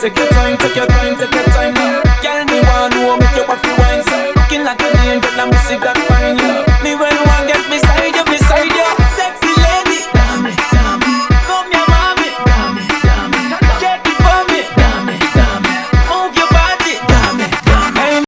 Take your time, take your time, take your